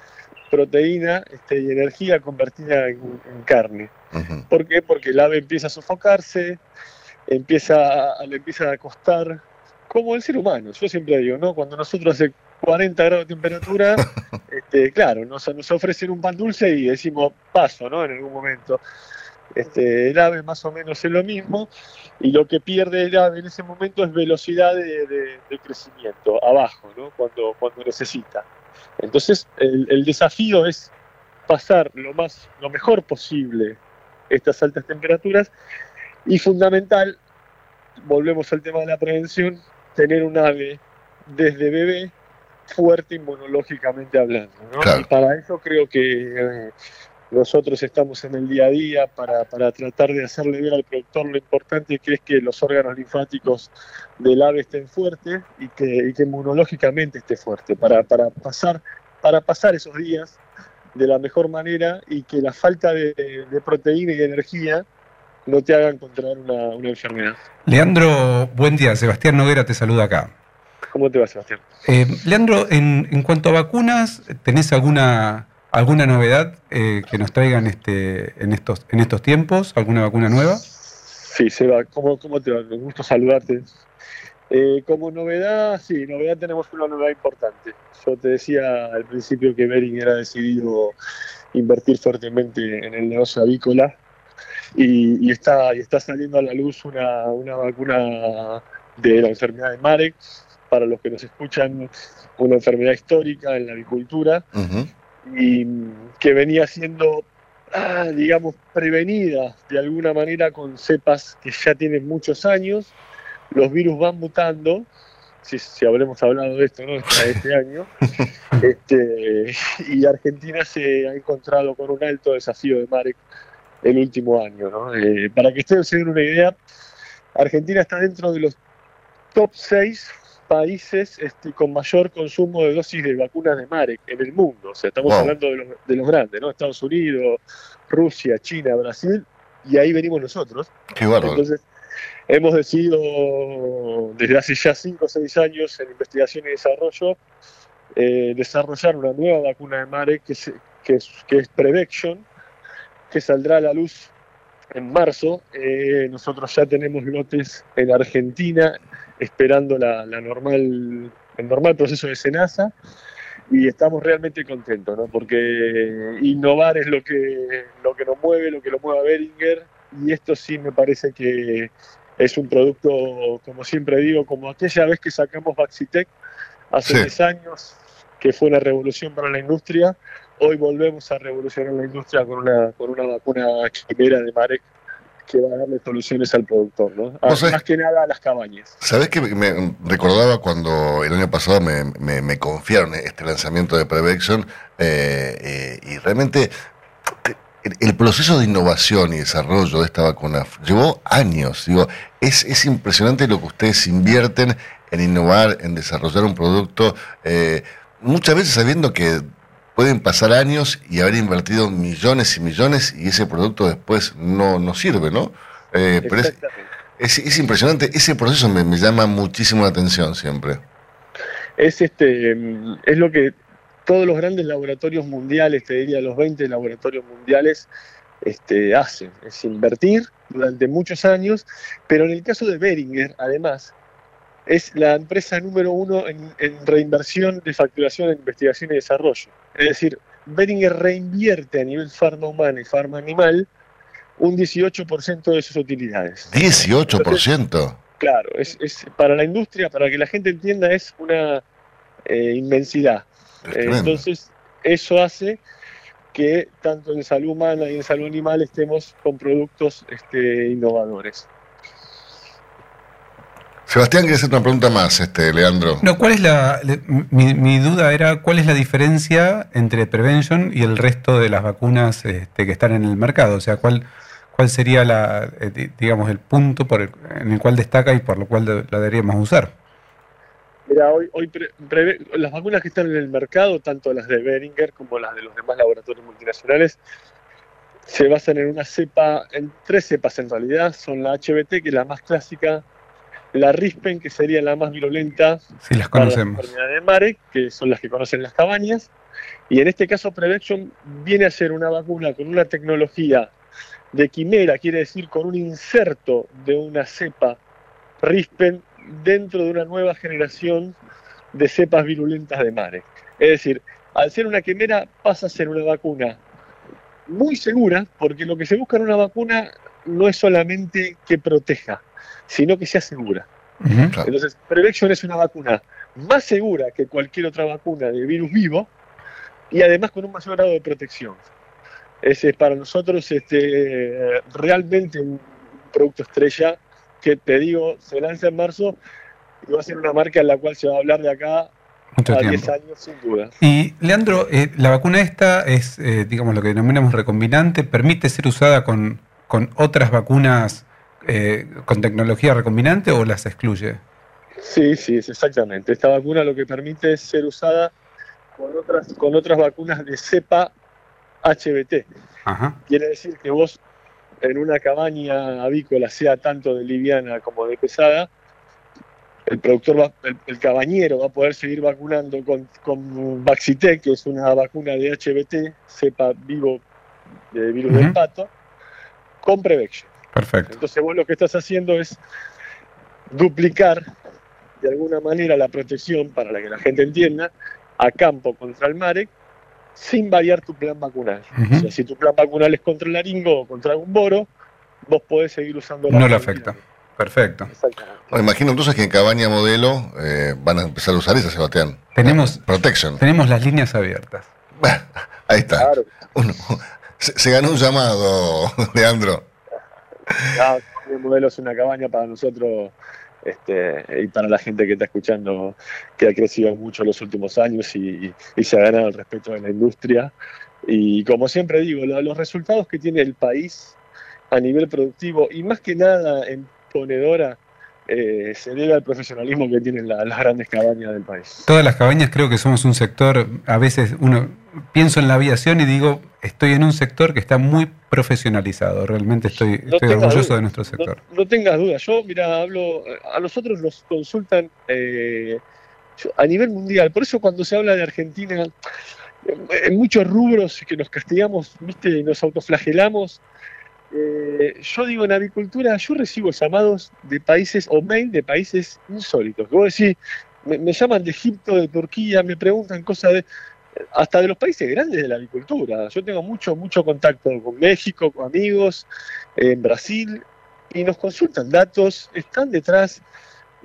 proteína este, y energía convertida en, carne. ¿Por qué? Porque el ave empieza a sofocarse, empieza a, le empieza a costar, como el ser humano. Yo siempre digo, ¿no? Cuando nosotros hace 40 grados de temperatura, este, claro, nos, nos ofrecen un pan dulce y decimos paso, ¿no? En algún momento. Este, el ave más o menos es lo mismo y lo que pierde el ave en ese momento es velocidad de, crecimiento abajo, ¿no? cuando, cuando necesita. Entonces, el, desafío es pasar lo, más, lo mejor posible estas altas temperaturas y fundamental, volvemos al tema de la prevención, tener un ave desde bebé fuerte inmunológicamente hablando. Y para eso creo que eh, nosotros estamos en el día a día para, tratar de hacerle ver al productor lo importante que es que los órganos linfáticos del ave estén fuertes y que, inmunológicamente esté fuerte, para, para, pasar, para pasar esos días de la mejor manera y que la falta de, proteína y de energía no te haga encontrar una, enfermedad. Leandro, buen día. Sebastián Noguera te saluda acá. ¿Cómo te va, Sebastián? Eh, Leandro, en, en cuanto a vacunas, ¿tenés alguna ¿Alguna novedad eh, que nos traigan este, en, estos, en estos tiempos? ¿Alguna vacuna nueva? Sí, Seba, ¿cómo, cómo te va? Me gusta saludarte. Eh, como novedad, sí, novedad tenemos una novedad importante. Yo te decía al principio que Bering era decidido invertir fuertemente en el negocio avícola y, está, y está saliendo a la luz una, una vacuna de la enfermedad de Marek. Para los que nos escuchan, una enfermedad histórica en la avicultura y que venía siendo, ah, digamos, prevenida de alguna manera con cepas que ya tienen muchos años. Los virus van mutando, si, si habremos hablado de esto ¿no? este año, este, y Argentina se ha encontrado con un alto desafío de Marek el último año. ¿no? Eh, para que ustedes se den una idea, Argentina está dentro de los top 6 países este, con mayor consumo de dosis de vacunas de Marek en el mundo. O sea, estamos hablando de los, de los, grandes, ¿no? Estados Unidos, Rusia, China, Brasil, y ahí venimos nosotros. Qué Entonces, hemos decidido desde hace ya 5 o 6 años en investigación y desarrollo eh, desarrollar una nueva vacuna de Marek que, que, es, que es Prevection, que saldrá a la luz en marzo. Eh, nosotros ya tenemos lotes en Argentina esperando la, normal, el normal proceso de cenaza y estamos realmente contentos, ¿no? porque innovar es lo que, lo que nos mueve, lo que lo mueve a Beringer y esto sí me parece que es un producto, como siempre digo, como aquella vez que sacamos Vaxitec hace 10 años, que fue una revolución para la industria, hoy volvemos a revolucionar la industria con una, con una vacuna quimera de Marek que va a darle soluciones al productor, ¿no? más que nada a las cabañas. ¿Sabés que me recordaba cuando el año pasado me, me, confiaron este lanzamiento de Prevection eh, eh, y realmente el, el proceso de innovación y desarrollo de esta vacuna llevó años. Digo, es, es impresionante lo que ustedes invierten en innovar, en desarrollar un producto, eh, muchas veces sabiendo que pueden pasar años y haber invertido millones y millones y ese producto después no, no sirve, ¿no? Eh, pero es, es, es impresionante, ese proceso me, me llama muchísimo la atención siempre. Es, este, es lo que todos los grandes laboratorios mundiales, te diría los 20 laboratorios mundiales, este, hacen. Es invertir durante muchos años, pero en el caso de Beringer, además, es la empresa número uno en, en reinversión de facturación en investigación y desarrollo. Es decir, Beringer reinvierte a nivel farma humana y farma animal un 18% de sus utilidades. 18%. Claro, es, es para la industria, para que la gente entienda, es una eh, inmensidad. Eh, entonces, eso hace que tanto en salud humana y en salud animal estemos con productos este, innovadores. Sebastián, quiere hacer una pregunta más, este, Leandro. No, ¿cuál es la. le- mi, mi duda era cuál es la diferencia entre Prevention y el resto de las vacunas este, que están en el mercado. O sea, cuál, cuál sería la, eh, di- digamos, el punto por el- en el cual destaca y por lo cual de- la deberíamos usar. Mira, hoy, hoy pre- preve- las vacunas que están en el mercado, tanto las de Beringer como las de los demás laboratorios multinacionales, se basan en una cepa, en tres cepas en realidad. Son la HBT, que es la más clásica, la RISPEN, que sería la más virulenta, Si las para conocemos. enfermedades de Marek, que son las que conocen las cabañas. Y en este caso, Prevention viene a ser una vacuna con una tecnología de quimera, quiere decir con un inserto de una cepa RISPEN dentro de una nueva generación de cepas virulentas de Marek. Es decir, al ser una quimera pasa a ser una vacuna muy segura, porque lo que se busca en una vacuna no es solamente que proteja, sino que sea segura. Claro. Entonces, Prevention es una vacuna más segura que cualquier otra vacuna de virus vivo y además con un mayor grado de protección. Ese es para nosotros este, realmente un producto estrella que te digo, se lanza en marzo y va a ser una marca en la cual se va a hablar de acá Mucho a 10 tiempo. años sin duda. Y Leandro, eh, la vacuna esta es, eh, digamos, lo que denominamos recombinante, permite ser usada con, con otras vacunas eh, con tecnología recombinante o las excluye. Sí, sí, es exactamente. Esta vacuna lo que permite es ser usada con otras, con otras vacunas de cepa HBT. Ajá. Quiere decir que vos en una cabaña avícola, sea tanto de liviana como de pesada, el productor, va- el, el cabañero va a poder seguir vacunando con, con Vaxitec, que es una vacuna de HBT, cepa vivo de virus del Ujú. pato, con Prevection. Perfecto. Entonces vos lo que estás haciendo es duplicar de alguna manera la protección, para la que la gente entienda, a campo contra el MAREC, sin variar tu plan vacunal. O sea, si tu plan vacunal es contra el laringo o contra algún boro, vos podés seguir usando la No le afecta. Perfecto. Bueno, imagino entonces que en Cabaña Modelo eh, van a empezar a usar esa, Sebastián. Tenemos- Protection. Tenemos las líneas abiertas. Bueno, ahí está. Claro. Uno- se, se ganó un llamado, Leandro. Ya, el modelo es una cabaña para nosotros este, y para la gente que está escuchando, que ha crecido mucho en los últimos años y, y se ha ganado el respeto de la industria. Y como siempre digo, lo- los resultados que tiene el país a nivel productivo y más que nada en ponedora eh, se debe al profesionalismo que tienen la- las grandes cabañas del país. Todas las cabañas creo que somos un sector, a veces uno pienso en la aviación y digo, estoy en un sector que está muy profesionalizado. Realmente estoy, No estoy tengas orgulloso duda. de nuestro sector. no tengas duda. Yo, mira, hablo, a nosotros nos consultan eh, yo- a nivel mundial. Por eso cuando se habla de Argentina, en muchos rubros que nos castigamos, viste, y nos autoflagelamos, eh, yo digo en avicultura, yo recibo llamados de países, o mail de países insólitos. Que vos decís, me, llaman de Egipto, de Turquía, me preguntan cosas de hasta de los países grandes de la avicultura. Yo tengo mucho, mucho contacto con México, con amigos, en Brasil, y nos consultan datos, están detrás.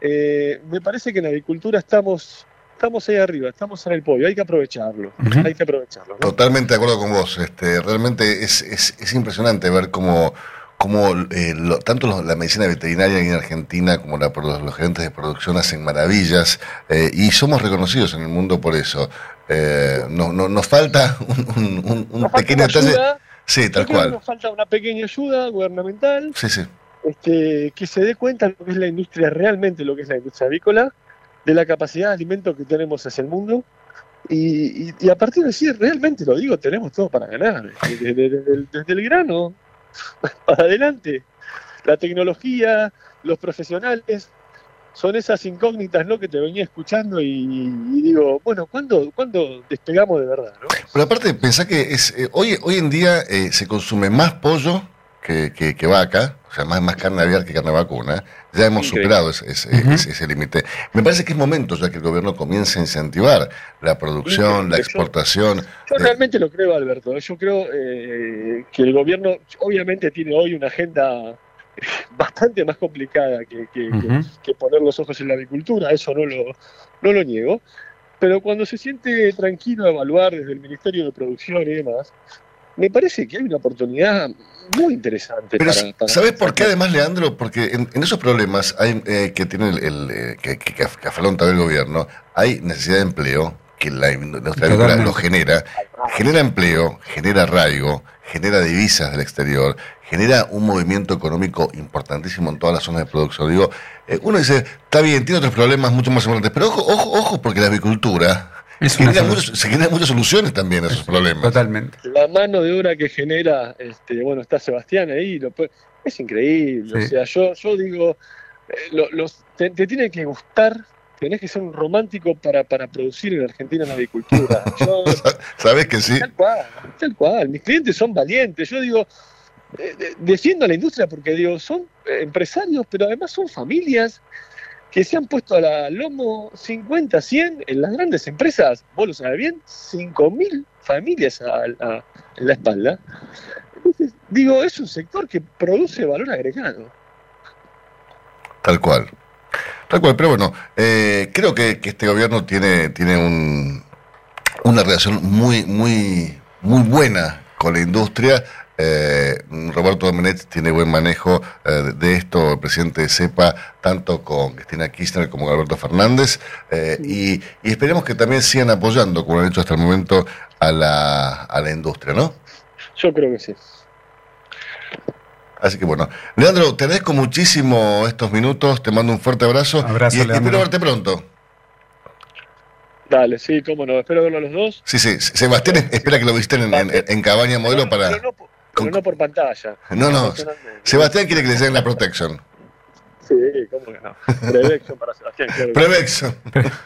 Eh, me parece que en avicultura estamos, estamos ahí arriba, estamos en el podio, hay que aprovecharlo, hay que aprovecharlo. ¿no? Totalmente de acuerdo con vos. Este, realmente es, es, es impresionante ver cómo, cómo eh, lo- tanto los- la medicina veterinaria en Argentina como la, produ- los gerentes de producción hacen maravillas eh, y somos reconocidos en el mundo por eso. Eh, no- no- nos falta un, un- un- un Nos falta pequeño una detalle. ayuda, Sí, tal cual. nos falta una pequeña ayuda gubernamental Sí, sí. este, que se dé cuenta de lo que es la industria, realmente lo que es la industria avícola, de la capacidad de alimento que tenemos hacia el mundo. Y, a partir de sí, realmente lo digo, tenemos todo para ganar. Desde, el grano para adelante. La tecnología, los profesionales, son esas incógnitas ¿no? que te venía escuchando y, digo, bueno, ¿cuándo, ¿cuándo despegamos de verdad? ¿no? Pero aparte, pensá que es, eh, hoy, hoy en día eh, se consume más pollo que, que- que vaca, sea, más, más carne aviar que carne vacuna. Ya hemos Increíble. superado ese, ese- Ujú. ese- ese límite. Me parece que es momento ya que el gobierno comience a incentivar la producción, la exportación. Yo de- realmente lo creo, Alberto. Yo creo eh, que el gobierno obviamente tiene hoy una agenda bastante más complicada que, que- que- Ujú. que poner los ojos en la agricultura, eso no lo, no lo niego. Pero cuando se siente tranquilo a evaluar desde el Ministerio de Producción y demás, me parece que hay una oportunidad muy interesante Pero para, para- ¿sabes por qué además, Leandro? Porque en, en esos problemas hay, eh, que tiene el, el, eh, que, que, que afronta el gobierno, hay necesidad de empleo que la industria agrícola lo genera, genera empleo, genera arraigo, genera divisas del exterior, genera un movimiento económico importantísimo en todas las zonas de producción. Digo, eh, uno dice, está bien, tiene otros problemas mucho más importantes, pero ojo, ojo, ojo, porque la agricultura Se generan muchas soluciones también a esos problemas. Totalmente. la mano de obra que genera, este, bueno, está Sebastián ahí, lo es increíble. Sí. O sea, yo, yo digo, eh, lo- los, te, te tiene que gustar, tenés que ser un romántico para, para producir en Argentina en la agricultura. Yo, ¿Sabes que sí? tal cual, tal cual. Mis clientes son valientes. Yo digo, eh, de- defiendo a la industria porque digo, son eh, empresarios, pero además son familias que se han puesto a la lomo 50, 100 en las grandes empresas, vos lo sabés bien, 5.000 familias a, en la espalda. Entonces, digo, es un sector que produce valor agregado. Tal cual. Tal cual, pero bueno, eh, creo que, este gobierno tiene, tiene un, una relación muy, muy, muy buena con la industria. Eh, Roberto Domenech tiene buen manejo eh, de, esto, el presidente de CEPA, tanto con Cristina Kirchner como con Alberto Fernández, eh, y, y esperemos que también sigan apoyando, como han hecho hasta el momento, a la, a la industria, ¿no? Yo creo que sí. Así que bueno, Leandro, te agradezco muchísimo estos minutos, te mando un fuerte abrazo, Abrazo, y, Leandro. espero verte pronto. Dale, sí, cómo no. Espero verlo a los dos. Sí, sí, Sebastián espera que lo visiten en, en- en Cabaña Modelo Pero para... no, por- pero no por pantalla. No, no. Sebastián quiere que le den la Protection. Sí, cómo que no. Prevexo para Sebastián. claro que Prevexo.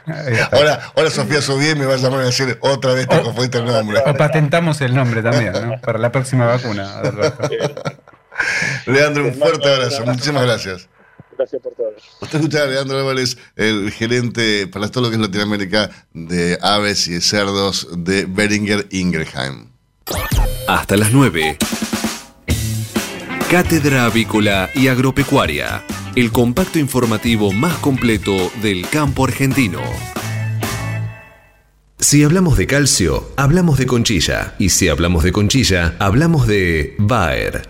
Ahí está. Ahora, ahora Sofía Subí me va a llamar a decir otra vez te confundiste el nombre. O patentamos el nombre también, ¿no? Para la próxima vacuna. Leandro, un fuerte abrazo. Muchísimas gracias. Gracias por todo. Usted escucha a Leandro Álvarez, el gerente para todo lo que es Latinoamérica de aves y cerdos de Beringer Ingelheim. Hasta las 9. Cátedra Avícola y Agropecuaria. El compacto informativo más completo del campo argentino. Si hablamos de calcio, hablamos de conchilla. Y si hablamos de conchilla, hablamos de Bayer.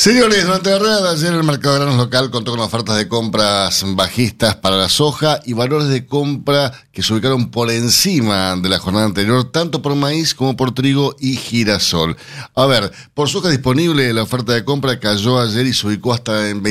Señores, durante la rueda de ayer el mercado de granos local contó con ofertas de compras bajistas para la soja y valores de compra que se ubicaron por encima de la jornada anterior, tanto por maíz como por trigo y girasol. A ver, por soja disponible, la oferta de compra cayó ayer y se ubicó hasta en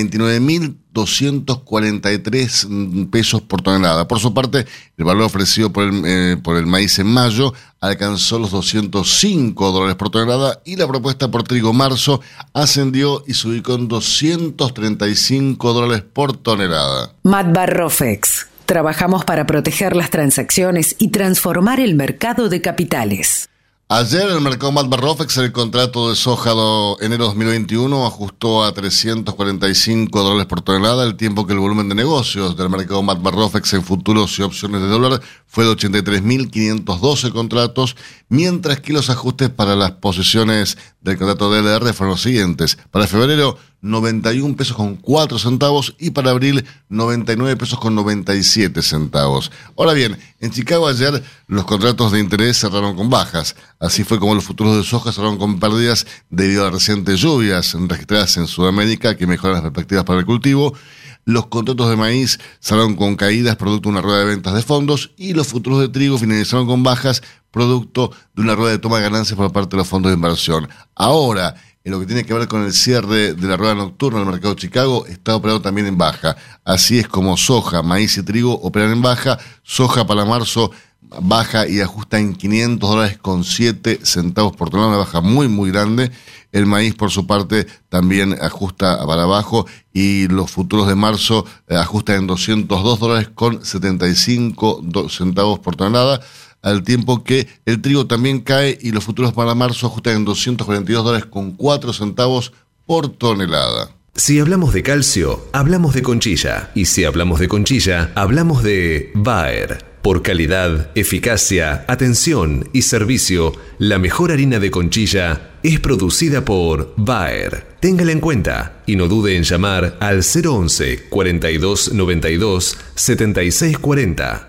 29.243 pesos por tonelada. Por su parte, el valor ofrecido por el, eh, maíz en mayo alcanzó los 205 dólares por tonelada y la propuesta por trigo marzo ascendió y se ubicó en 235 dólares por tonelada. Matbar Rofex. Trabajamos para proteger las transacciones y transformar el mercado de capitales. Ayer el mercado Matbar Rofex el contrato de soja de enero 2021 ajustó a 345 dólares por tonelada, el tiempo que el volumen de negocios del mercado Matbar Rofex en futuros y opciones de dólar fue de 83.512 contratos, mientras que los ajustes para las posiciones del contrato DLR fueron los siguientes. Para febrero, 91 pesos con 4 centavos y para abril 99 pesos con 97 centavos. Ahora bien, en Chicago ayer los contratos de interés cerraron con bajas. Así fue como los futuros de soja cerraron con pérdidas debido a las recientes lluvias registradas en Sudamérica que mejoran las perspectivas para el cultivo. Los contratos de maíz cerraron con caídas producto de una rueda de ventas de fondos y los futuros de trigo finalizaron con bajas producto de una rueda de toma de ganancias por parte de los fondos de inversión. Ahora, en lo que tiene que ver con el cierre de la rueda nocturna del mercado de Chicago, está operado también en baja. Así es como soja, maíz y trigo operan en baja, soja para marzo baja y ajusta en 500 dólares con 7 centavos por tonelada, una baja muy, muy grande. El maíz, por su parte, también ajusta para abajo y los futuros de marzo eh, ajustan en 202 dólares con 75 centavos por tonelada al tiempo que el trigo también cae y los futuros para marzo ajustan en 242 dólares con 4 centavos por tonelada. Si hablamos de calcio, hablamos de conchilla. Y si hablamos de conchilla, hablamos de Bayer. Por calidad, eficacia, atención y servicio, la mejor harina de conchilla es producida por Bayer. Téngala en cuenta y no dude en llamar al 011 42 92 76 40.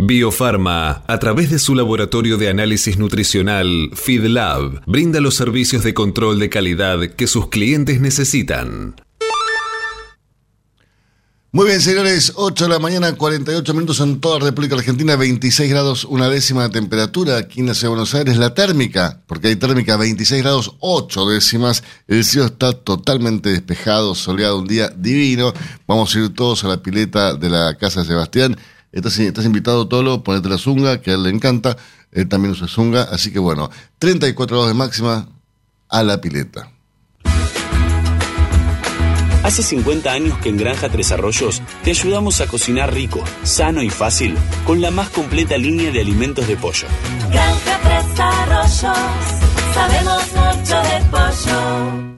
Biofarma, a través de su laboratorio de análisis nutricional, FeedLab, brinda los servicios de control de calidad que sus clientes necesitan. Muy bien, señores, 8 de la mañana, 48 minutos en toda la República Argentina, 26 grados, una décima de temperatura aquí en la Ciudad de Buenos Aires. La térmica, porque hay térmica 26 grados, 8 décimas. El cielo está totalmente despejado, soleado, un día divino. Vamos a ir todos a la pileta de la Casa de Sebastián. Estás, estás invitado, Tolo, ponete la zunga, que a él le encanta. Él también usa zunga. Así que bueno, 34 grados de máxima a la pileta. Hace 50 años que en Granja Tres Arroyos te ayudamos a cocinar rico, sano y fácil con la más completa línea de alimentos de pollo. Granja Tres Arroyos, sabemos mucho de pollo.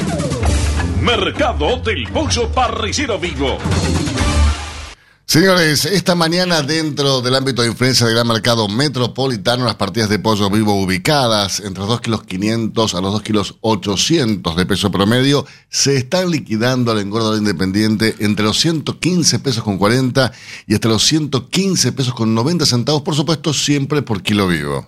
Mercado del Pollo Parricero Vivo. Señores, esta mañana dentro del ámbito de influencia del gran mercado metropolitano, las partidas de pollo vivo ubicadas entre los 2 kilos 500 a los 2 kilos 800 de peso promedio se están liquidando al engordador independiente entre los 115 pesos con 40 y hasta los 115 pesos con 90 centavos, por supuesto, siempre por kilo vivo.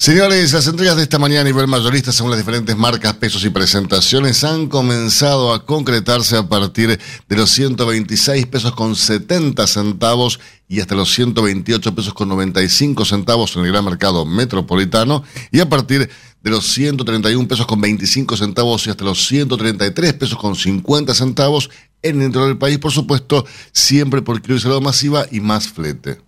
Señores, las entregas de esta mañana a nivel mayorista según las diferentes marcas, pesos y presentaciones han comenzado a concretarse a partir de los 126 pesos con 70 centavos y hasta los 128 pesos con 95 centavos en el gran mercado metropolitano y a partir de los 131 pesos con 25 centavos y hasta los 133 pesos con 50 centavos en interior del país, por supuesto, siempre por salado masiva y más flete.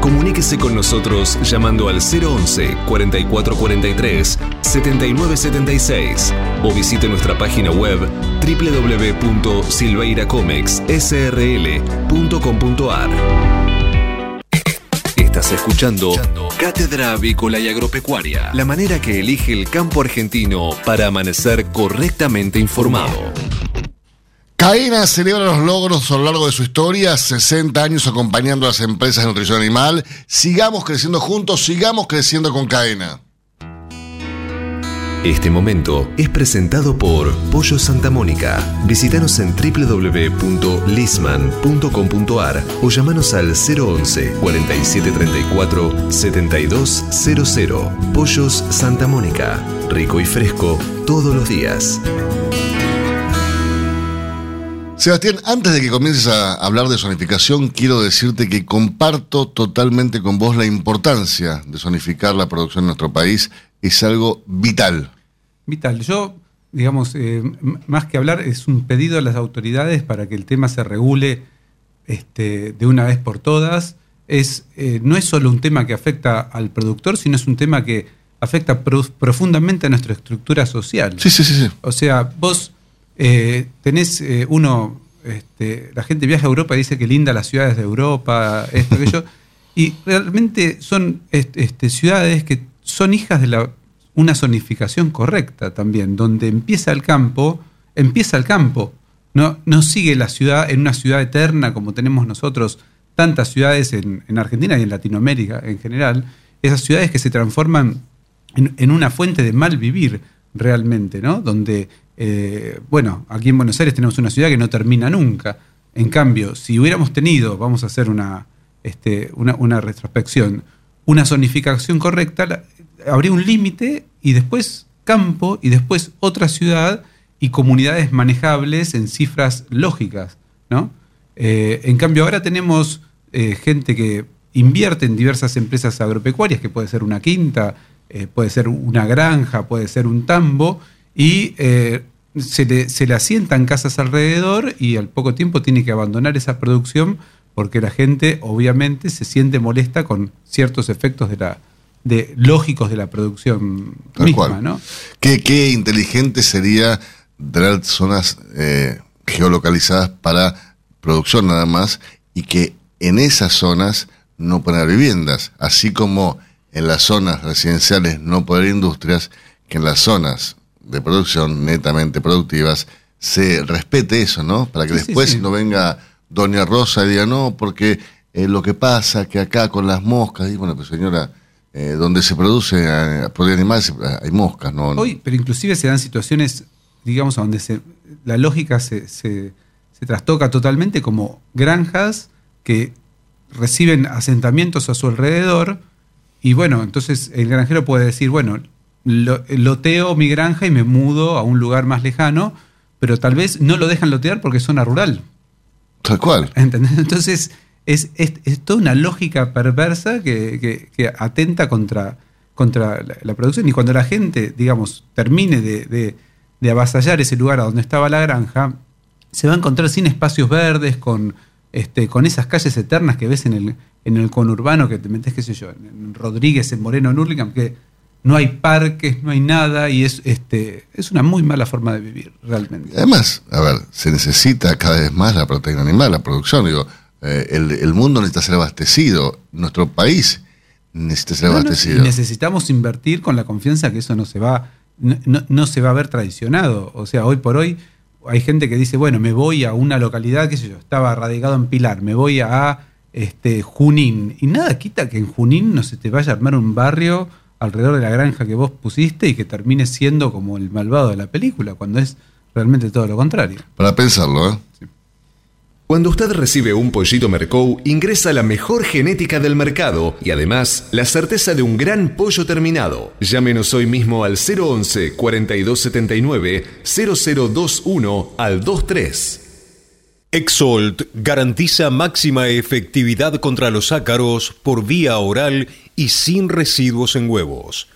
Comuníquese con nosotros llamando al 011 4443 7976 o visite nuestra página web www.silveiracomexsrl.com.ar. Estás escuchando Cátedra Avícola y Agropecuaria, la manera que elige el campo argentino para amanecer correctamente informado. Caena celebra los logros a lo largo de su historia, 60 años acompañando a las empresas de nutrición animal. Sigamos creciendo juntos, sigamos creciendo con Caena. Este momento es presentado por Pollo Santa Mónica. Visítanos en www.lisman.com.ar o llamanos al 011 4734 7200. Pollos Santa Mónica. Rico y fresco todos los días. Sebastián, antes de que comiences a hablar de zonificación, quiero decirte que comparto totalmente con vos la importancia de zonificar la producción en nuestro país. Es algo vital. Vital. Yo, digamos, eh, más que hablar, es un pedido a las autoridades para que el tema se regule este, de una vez por todas. Es, eh, no es solo un tema que afecta al productor, sino es un tema que afecta pro- profundamente a nuestra estructura social. Sí, sí, sí. sí. O sea, vos eh, tenés eh, uno, este, la gente viaja a Europa y dice que linda las ciudades de Europa, esto, aquello, y realmente son est- este, ciudades que son hijas de una zonificación correcta también, donde empieza el campo, empieza el campo, no, no sigue la ciudad en una ciudad eterna como tenemos nosotros tantas ciudades en, en Argentina y en Latinoamérica en general, esas ciudades que se transforman en, en una fuente de mal vivir realmente, ¿no? Donde, eh, bueno, aquí en Buenos Aires tenemos una ciudad que no termina nunca. En cambio, si hubiéramos tenido, vamos a hacer una, este, una, una retrospección, una zonificación correcta, la- habría un límite y después campo y después otra ciudad y comunidades manejables en cifras lógicas, ¿no? Eh, en cambio, ahora tenemos eh, gente que invierte en diversas empresas agropecuarias, que puede ser una quinta, puede ser una granja, puede ser un tambo, y eh, se, le, se le asientan casas alrededor y al poco tiempo tiene que abandonar esa producción porque la gente obviamente se siente molesta con ciertos efectos de la, de, lógicos de la producción Tal misma, cual. ¿no? Qué, qué inteligente sería tener zonas eh, geolocalizadas para producción nada más y que en esas zonas no poner viviendas, así como en las zonas residenciales no poder industrias, que en las zonas de producción netamente productivas se respete eso, ¿no? Para que Sí, después sí. no venga Doña Rosa y diga, no, porque eh, lo que pasa que acá con las moscas, y bueno, pues señora, eh, donde se produce eh, productos animales eh, hay moscas, ¿no? Hoy, pero inclusive se dan situaciones, digamos, donde se, la lógica se, se- se trastoca totalmente como granjas que reciben asentamientos a su alrededor y bueno, entonces el granjero puede decir, bueno, lo- loteo mi granja y me mudo a un lugar más lejano, pero tal vez no lo dejan lotear porque es zona rural. Tal cual. ¿Entendés? Entonces, es, es- es toda una lógica perversa que, que- que atenta contra, contra la, la producción. Y cuando la gente, digamos, termine de, de- de avasallar ese lugar a donde estaba la granja, se va a encontrar sin espacios verdes, con, este, con esas calles eternas que ves en el, en el conurbano, que te metes, qué sé yo, en Rodríguez, en Moreno, en Hurlingham, que no hay parques, no hay nada, y es, este, es una muy mala forma de vivir, realmente. Además, a ver, se necesita cada vez más la proteína animal, la producción. Digo, eh, el, el mundo necesita ser abastecido. Nuestro país necesita ser No, abastecido. necesitamos invertir con la confianza que eso no se va, no, no- no se va a ver traicionado. O sea, hoy por hoy hay gente que dice, bueno, me voy a una localidad, qué sé yo, estaba radicado en Pilar, me voy a este, Junín. Y nada quita que en Junín no se te vaya a armar un barrio alrededor de la granja que vos pusiste y que termine siendo como el malvado de la película, cuando es realmente todo lo contrario. Para pensarlo, ¿eh? Cuando usted recibe un pollito Mercou, ingresa la mejor genética del mercado y además la certeza de un gran pollo terminado. Llámenos hoy mismo al 011 4279 0021 al 23. Exolt garantiza máxima efectividad contra los ácaros por vía oral y sin residuos en huevos.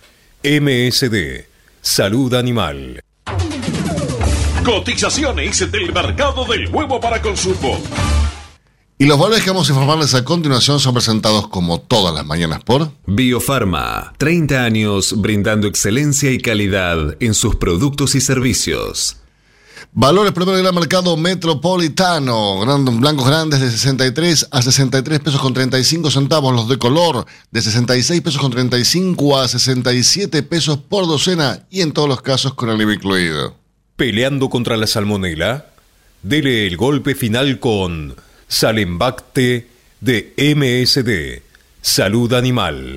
MSD, Salud Animal. Cotizaciones del mercado del huevo para consumo. Y los valores que vamos a informarles a continuación son presentados como todas las mañanas por Biofarma, 30 años brindando excelencia y calidad en sus productos y servicios. Valores primero del mercado metropolitano. Blancos grandes de 63 a 63 pesos con 35 centavos. Los de color de 66 pesos con 35 a 67 pesos por docena. Y en todos los casos con el IVA incluido. Peleando contra la salmonela, dele el golpe final con Salembacte de MSD, Salud Animal.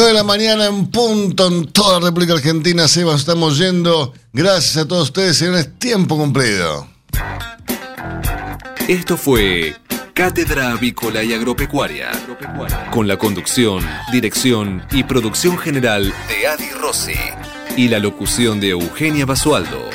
9 de la mañana en punto en toda la República Argentina. Seba, nos estamos yendo. Gracias a todos ustedes, señores. Tiempo cumplido. Esto fue Cátedra Avícola y Agropecuaria, con la conducción, dirección y producción general de Adi Rossi y la locución de Eugenia Basualdo.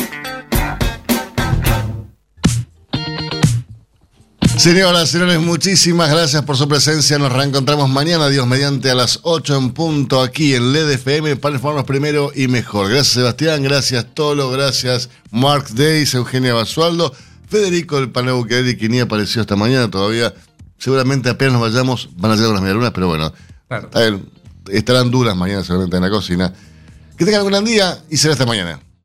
Señoras, señores, muchísimas gracias por su presencia. Nos reencontramos mañana, Dios mediante, a las 8 en punto aquí en LED FM para informarnos primero y mejor. Gracias, Sebastián. Gracias, Tolo. Gracias, Mark Days, Eugenia Basualdo. Federico del Paneu que ni apareció esta mañana todavía. Seguramente apenas nos vayamos, van a llegar las medialunas, pero bueno. estarán duras mañana seguramente en la cocina. Que tengan un gran día y será hasta mañana.